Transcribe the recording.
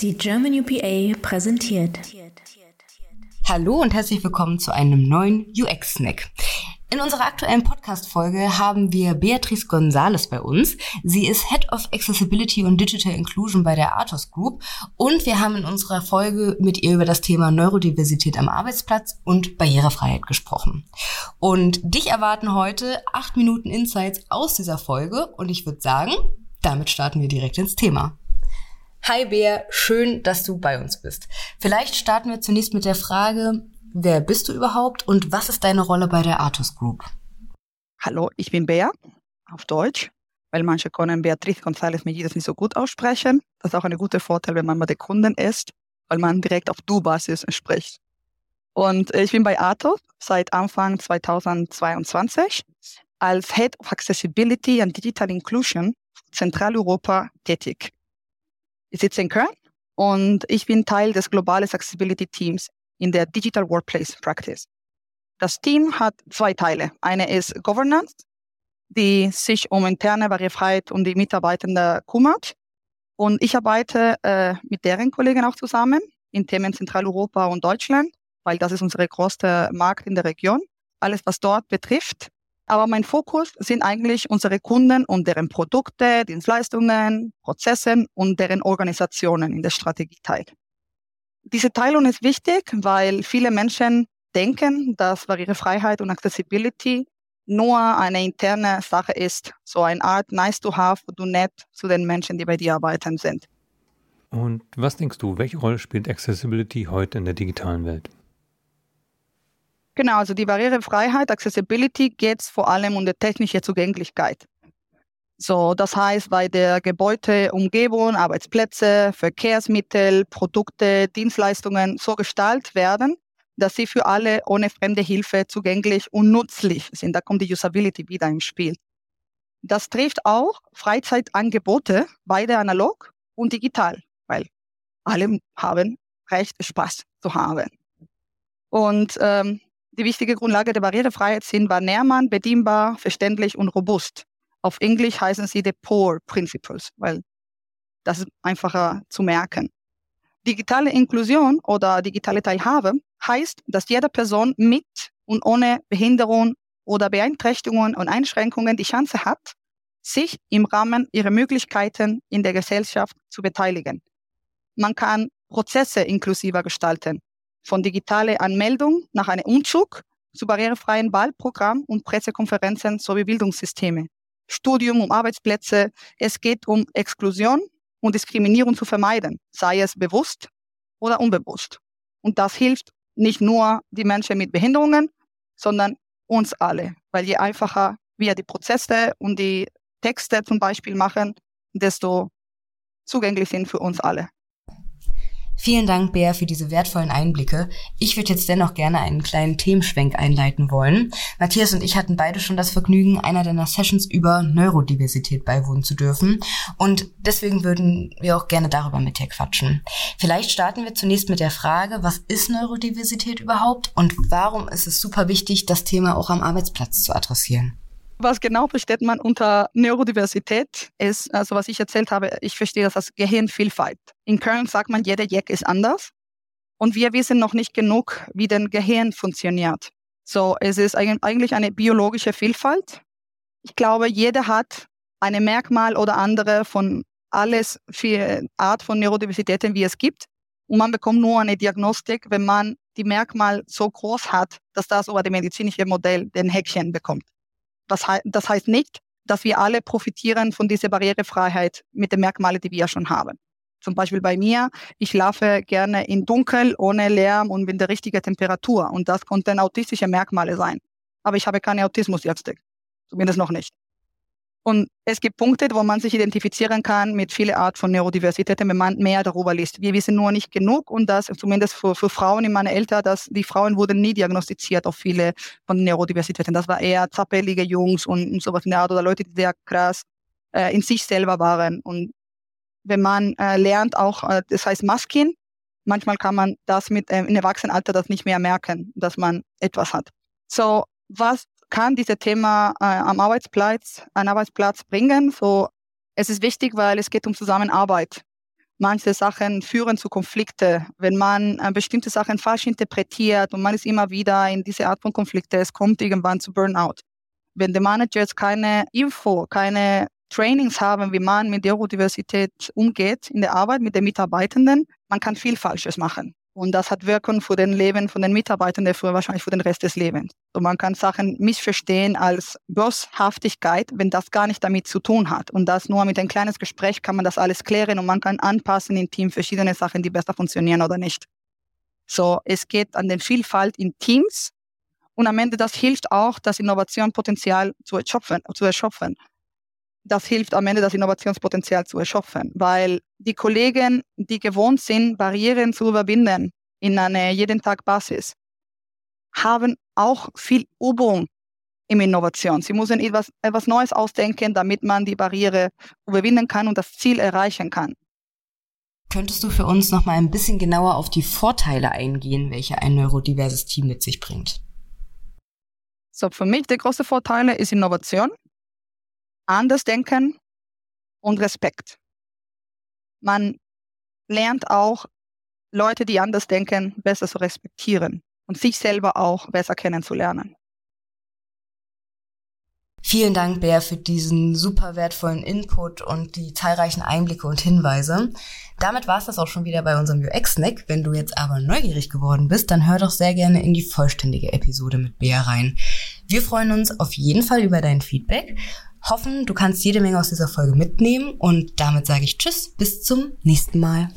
Die German UPA präsentiert. Hallo und herzlich willkommen zu einem neuen UX-Snack. In unserer aktuellen Podcast-Folge haben wir Beatrice Gonzalez bei uns. Sie ist Head of Accessibility und Digital Inclusion bei der Athos Group und wir haben in unserer Folge mit ihr über das Thema Neurodiversität am Arbeitsplatz und Barrierefreiheit gesprochen. Und dich erwarten heute acht Minuten Insights aus dieser Folge und ich würde sagen, damit starten wir direkt ins Thema. Hi Bea, schön, dass du bei uns bist. Vielleicht starten wir zunächst mit der Frage, wer bist du überhaupt und was ist deine Rolle bei der Artus Group? Hallo, ich bin Bea, auf Deutsch, weil manche können Beatrice González Mellides nicht so gut aussprechen. Das ist auch ein guter Vorteil, wenn man bei den Kunden ist, weil man direkt auf Du-Basis spricht. Und ich bin bei Atos seit Anfang 2022 als Head of Accessibility and Digital Inclusion Zentraleuropa tätig. Ich sitze in Köln und ich bin Teil des Globales Accessibility Teams in der Digital Workplace Practice. Das Team hat zwei Teile. Eine ist Governance, die sich um interne Barrierefreiheit und die Mitarbeitenden kümmert. Und ich arbeite äh, mit deren Kollegen auch zusammen in Themen Zentraleuropa und Deutschland, weil das ist unsere größte Markt in der Region. Alles, was dort betrifft, aber mein Fokus sind eigentlich unsere Kunden und deren Produkte, Dienstleistungen, Prozessen und deren Organisationen in der Strategieteil. Diese Teilung ist wichtig, weil viele Menschen denken, dass Barrierefreiheit und Accessibility nur eine interne Sache ist, so eine Art nice to have, du nett zu den Menschen, die bei dir arbeiten sind. Und was denkst du, welche Rolle spielt Accessibility heute in der digitalen Welt? Genau, also die Barrierefreiheit, Accessibility geht vor allem um die technische Zugänglichkeit. So, das heißt, bei der Gebäudeumgebung, Arbeitsplätze, Verkehrsmittel, Produkte, Dienstleistungen so gestaltet werden, dass sie für alle ohne fremde Hilfe zugänglich und nützlich sind. Da kommt die Usability wieder ins Spiel. Das trifft auch Freizeitangebote, beide analog und digital, weil alle haben Recht, Spaß zu haben. Und ähm, die wichtige Grundlage der Barrierefreiheit sind wahrnehmbar, bedienbar, verständlich und robust. Auf Englisch heißen sie the Poor Principles, weil das ist einfacher zu merken. Digitale Inklusion oder digitale Teilhabe heißt, dass jede Person mit und ohne Behinderung oder Beeinträchtigungen und Einschränkungen die Chance hat, sich im Rahmen ihrer Möglichkeiten in der Gesellschaft zu beteiligen. Man kann Prozesse inklusiver gestalten, von digitale Anmeldung nach einem Umzug zu barrierefreien Wahlprogramm und Pressekonferenzen sowie Bildungssysteme. Studium um Arbeitsplätze. Es geht um Exklusion und Diskriminierung zu vermeiden, sei es bewusst oder unbewusst. Und das hilft nicht nur die Menschen mit Behinderungen, sondern uns alle, weil je einfacher wir die Prozesse und die Texte zum Beispiel machen, desto zugänglich sind für uns alle. Vielen Dank, Bea, für diese wertvollen Einblicke. Ich würde jetzt dennoch gerne einen kleinen Themenschwenk einleiten wollen. Matthias und ich hatten beide schon das Vergnügen, einer deiner Sessions über Neurodiversität beiwohnen zu dürfen. Und deswegen würden wir auch gerne darüber mit dir quatschen. Vielleicht starten wir zunächst mit der Frage, was ist Neurodiversität überhaupt und warum ist es super wichtig, das Thema auch am Arbeitsplatz zu adressieren? Was genau versteht man unter Neurodiversität ist, also was ich erzählt habe, ich verstehe das als Gehirnvielfalt. In Köln sagt man, jeder Jack ist anders. Und wir wissen noch nicht genug, wie denn Gehirn funktioniert. So, es ist eigentlich eine biologische Vielfalt. Ich glaube, jeder hat eine Merkmal oder andere von alles für Art von Neurodiversitäten, wie es gibt. Und man bekommt nur eine Diagnostik, wenn man die Merkmal so groß hat, dass das über das medizinische Modell den Häkchen bekommt. Das, das heißt nicht, dass wir alle profitieren von dieser Barrierefreiheit mit den Merkmalen, die wir schon haben. Zum Beispiel bei mir, ich laufe gerne in Dunkel, ohne Lärm und mit der richtigen Temperatur. Und das konnten autistische Merkmale sein. Aber ich habe keine Autismusdiagnostik. Zumindest noch nicht. Und es gibt Punkte, wo man sich identifizieren kann mit vielen Art von Neurodiversität, wenn man mehr darüber liest. Wir wissen nur nicht genug und das zumindest für, für Frauen in meiner Eltern, dass die Frauen wurden nie diagnostiziert auf viele von Neurodiversitäten. Das war eher zappelige Jungs und, und sowas in der Art oder Leute, die sehr krass äh, in sich selber waren. Und wenn man äh, lernt auch, äh, das heißt Maskin, manchmal kann man das mit äh, im Erwachsenenalter das nicht mehr merken, dass man etwas hat. So, was kann dieses Thema äh, am Arbeitsplatz, an Arbeitsplatz bringen. So, es ist wichtig, weil es geht um Zusammenarbeit. Manche Sachen führen zu Konflikte. Wenn man äh, bestimmte Sachen falsch interpretiert und man ist immer wieder in diese Art von Konflikte, es kommt irgendwann zu Burnout. Wenn die Managers keine Info, keine Trainings haben, wie man mit Neurodiversität umgeht in der Arbeit mit den Mitarbeitenden, man kann viel Falsches machen. Und das hat Wirkung für den Leben von den Mitarbeitenden, für wahrscheinlich für den Rest des Lebens. Und man kann Sachen missverstehen als Bosshaftigkeit, wenn das gar nicht damit zu tun hat. Und das nur mit einem kleinen Gespräch kann man das alles klären und man kann anpassen im Team verschiedene Sachen, die besser funktionieren oder nicht. So, es geht an den Vielfalt in Teams. Und am Ende, das hilft auch, das Innovationspotenzial zu erschöpfen. Zu erschöpfen das hilft am Ende, das Innovationspotenzial zu erschaffen, weil die Kollegen, die gewohnt sind, Barrieren zu überwinden in einer jeden Tag Basis, haben auch viel Übung in Innovation. Sie müssen etwas, etwas Neues ausdenken, damit man die Barriere überwinden kann und das Ziel erreichen kann. Könntest du für uns noch mal ein bisschen genauer auf die Vorteile eingehen, welche ein neurodiverses Team mit sich bringt? So, für mich der große Vorteil ist Innovation anders denken und Respekt. Man lernt auch Leute, die anders denken, besser zu respektieren und sich selber auch besser kennenzulernen. Vielen Dank, Bär, für diesen super wertvollen Input und die zahlreichen Einblicke und Hinweise. Damit war es das auch schon wieder bei unserem UX-Snack. Wenn du jetzt aber neugierig geworden bist, dann hör doch sehr gerne in die vollständige Episode mit Bär rein. Wir freuen uns auf jeden Fall über dein Feedback hoffen, du kannst jede Menge aus dieser Folge mitnehmen und damit sage ich Tschüss, bis zum nächsten Mal.